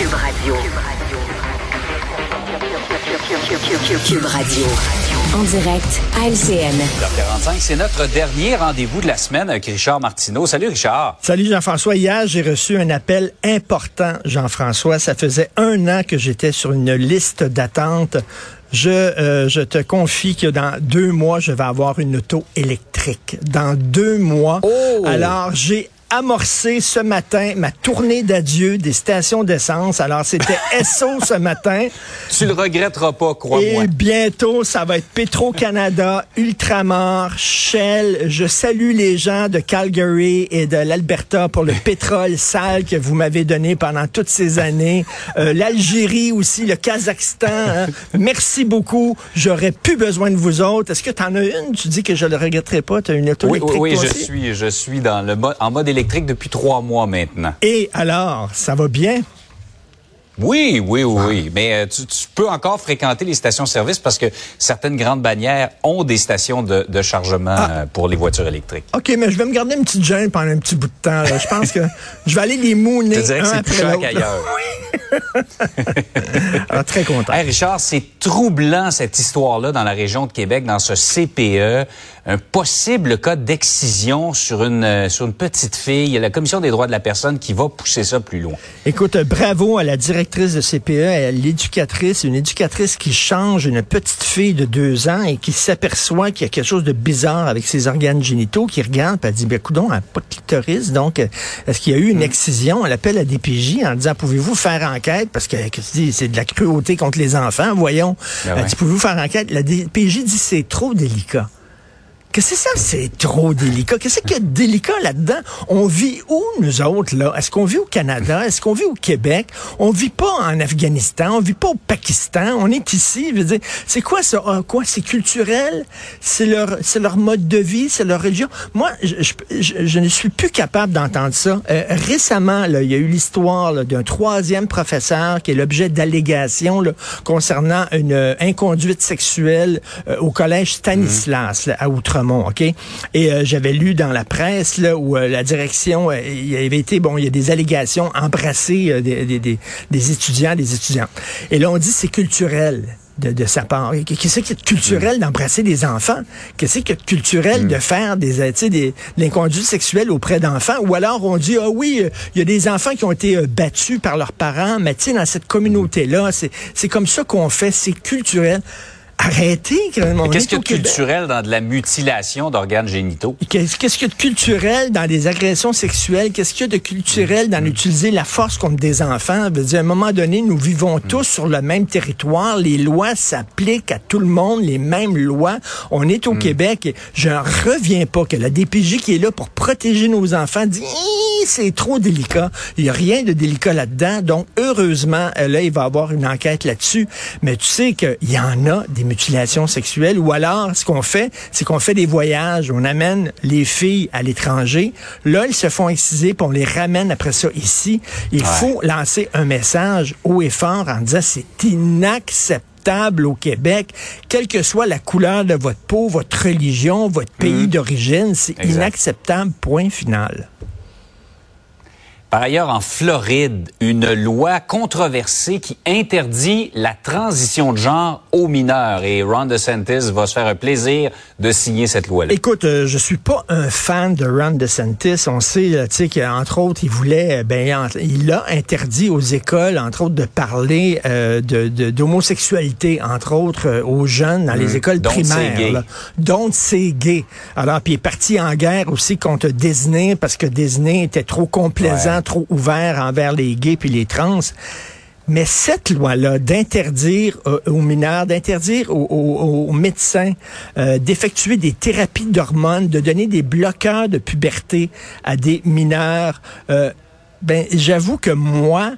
Cube Radio. Cube Radio. En direct à LCN. 45, c'est notre dernier rendez-vous de la semaine avec Richard Martineau. Salut Richard. Salut Jean-François. Hier, j'ai reçu un appel important, Jean-François. Ça faisait un an que j'étais sur une liste d'attente. Je, euh, je te confie que dans deux mois, je vais avoir une auto électrique. Dans deux mois. Oh! Alors, j'ai amorcé ce matin ma tournée d'adieu des stations d'essence. Alors, c'était SO ce matin. Tu le regretteras pas, crois-moi. Et bientôt, ça va être Petro-Canada, Ultramar, Shell. Je salue les gens de Calgary et de l'Alberta pour le pétrole sale que vous m'avez donné pendant toutes ces années. Euh, L'Algérie aussi, le Kazakhstan. hein. Merci beaucoup. J'aurais plus besoin de vous autres. Est-ce que tu en as une? Tu dis que je le regretterai pas. Tu as une auto Oui, oui, électrique oui, toi je suis, je suis dans le mode, en mode électrique depuis trois mois maintenant. Et alors, ça va bien? Oui, oui, oui, oui. Mais euh, tu, tu peux encore fréquenter les stations-service parce que certaines grandes bannières ont des stations de, de chargement Ah. euh, pour les voitures électriques. OK, mais je vais me garder une petite gêne pendant un petit bout de temps. là. Je pense que je vais aller les mouner Je dirais que c'est plus cher qu'ailleurs. Alors, très content. Hey Richard, c'est troublant cette histoire-là dans la région de Québec, dans ce CPE, un possible cas d'excision sur une euh, sur une petite fille. Il y a la commission des droits de la personne qui va pousser ça plus loin. Écoute, euh, bravo à la directrice de CPE, à l'éducatrice, une éducatrice qui change une petite fille de deux ans et qui s'aperçoit qu'il y a quelque chose de bizarre avec ses organes génitaux, qui regarde, puis elle dit, ben, coudon, elle n'a pas de clitoris, donc, euh, est-ce qu'il y a eu une excision? Elle appelle à DPJ en disant, pouvez-vous faire enquête? Parce que, que tu dis, c'est de la cruauté contre les enfants, voyons. Ben Elle ouais. dit, pouvez-vous faire enquête? La DPJ dit, c'est trop délicat. Qu'est-ce que c'est ça, c'est trop délicat? Qu'est-ce qu'il y a de délicat là-dedans? On vit où, nous autres, là? Est-ce qu'on vit au Canada? Est-ce qu'on vit au Québec? On vit pas en Afghanistan, on vit pas au Pakistan, on est ici. Je veux dire, c'est quoi ça? Ah, quoi? C'est culturel? C'est leur, c'est leur mode de vie? C'est leur religion? Moi, je, je, je- ne suis plus capable d'entendre ça. Euh, récemment, là, il y a eu l'histoire d'un troisième professeur qui est l'objet d'allégations concernant une euh, inconduite sexuelle euh, au collège Stanislas là, à OK? Et euh, j'avais lu dans la presse là, où euh, la direction, euh, il avait été, bon, il y a des allégations embrassées des, des, des, des étudiants, des étudiantes. Et là, on dit c'est culturel. De, de sa part. Qu'est-ce qui est culturel d'embrasser des enfants? Qu'est-ce qui est culturel de faire des, des, de l'inconduite sexuelle auprès d'enfants? Ou alors on dit, ah oui, euh, il y a des enfants qui ont été euh, battus par leurs parents, mais tu sais, dans cette communauté-là, c'est c'est comme ça qu'on fait, c'est culturel. Arrêtez, Qu'est-ce qu'il y a de culturel dans de la mutilation d'organes génitaux? Qu'est-ce qu'il y a de culturel dans des agressions sexuelles? Qu'est-ce qu'il y a de culturel dans utiliser la force contre des enfants? Je veux dire, à un moment donné, nous vivons tous sur le même territoire. Les lois s'appliquent à tout le monde, les mêmes lois. On est au Québec. Et je ne reviens pas que la DPJ qui est là pour protéger nos enfants dit c'est trop délicat. Il n'y a rien de délicat là-dedans. Donc, heureusement, euh, là, il va y avoir une enquête là-dessus. Mais tu sais qu'il y en a des mutilations sexuelles. Ou alors, ce qu'on fait, c'est qu'on fait des voyages. On amène les filles à l'étranger. Là, elles se font exciser, puis on les ramène après ça ici. Il faut lancer un message haut et fort en disant c'est inacceptable au Québec, quelle que soit la couleur de votre peau, votre religion, votre pays d'origine, c'est inacceptable, point final. Par ailleurs, en Floride, une loi controversée qui interdit la transition de genre aux mineurs. Et Ron DeSantis va se faire un plaisir de signer cette loi-là. Écoute, euh, je suis pas un fan de Ron DeSantis. On sait, là, tu sais, qu'entre autres, il voulait, euh, ben, en- il a interdit aux écoles, entre autres, de parler euh, de de- d'homosexualité, entre autres, euh, aux jeunes dans les écoles Donc, primaires. Donc, c'est gay. Alors, puis il est parti en guerre aussi contre Disney parce que Disney était trop complaisant, Ouais. Trop ouvert envers les gays puis les trans. Mais cette loi-là d'interdire euh, aux mineurs, d'interdire aux, médecins euh, d'effectuer des thérapies d'hormones, de donner des bloqueurs de puberté à des mineurs, euh, ben j'avoue que moi,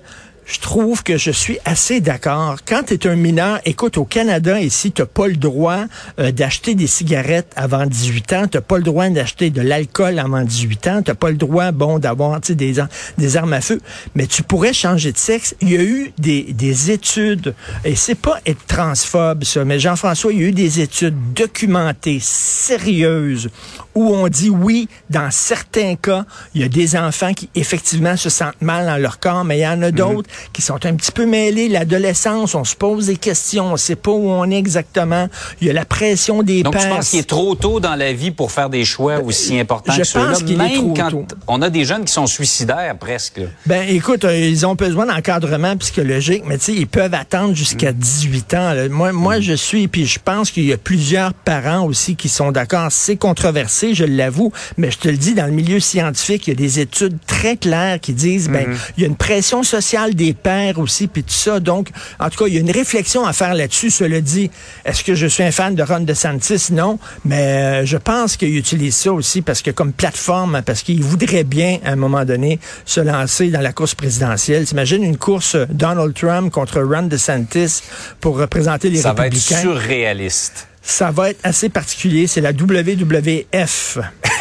je trouve que je suis assez d'accord. Quand tu es un mineur, écoute, au Canada, ici, tu pas le droit euh, d'acheter des cigarettes avant 18 ans, tu pas le droit d'acheter de l'alcool avant 18 ans, tu pas le droit, bon, d'avoir des, des armes à feu, mais tu pourrais changer de sexe. Il y a eu des, des études, et c'est pas être transphobe, ça, mais Jean-François, il y a eu des études documentées, sérieuses, où on dit oui, dans certains cas, il y a des enfants qui effectivement se sentent mal dans leur corps, mais il y en a d'autres, qui sont un petit peu mêlés. L'adolescence, on se pose des questions, on sait pas où on est exactement. Il y a la pression des Donc, pères. tu penses qu'il est trop tôt dans la vie pour faire des choix aussi importants je que ceux-là, pense qu'il est même trop quand tôt. on a des jeunes qui sont suicidaires presque. Ben, écoute, euh, ils ont besoin d'encadrement psychologique, mais tu sais, ils peuvent attendre jusqu'à 18 ans. là. Moi, moi, je suis, puis je pense qu'il y a plusieurs parents aussi qui sont d'accord. C'est controversé, je l'avoue, mais je te le dis, dans le milieu scientifique, il y a des études très claires qui disent, ben, il y a une pression sociale des pères aussi, puis tout ça. Donc, en tout cas, il y a une réflexion à faire là-dessus. Cela dit, est-ce que je suis un fan de Ron DeSantis? Non, mais euh, je pense qu'il utilise ça aussi parce que comme plateforme, parce qu'il voudrait bien, à un moment donné, se lancer dans la course présidentielle. T'imagines une course Donald Trump contre Ron DeSantis pour représenter les Ça va être républicains? surréaliste. Ça va être assez particulier. C'est la WWF.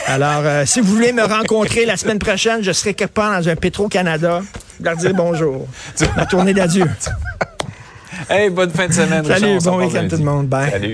Alors, euh, si vous voulez me rencontrer la semaine prochaine, je serai quelque part dans un Petro-Canada. Leur dire bonjour. Ma tournée d'adieu. Hey, bonne fin de semaine. Salut, Richard. Bon week-end tout le monde. Bye. Salut.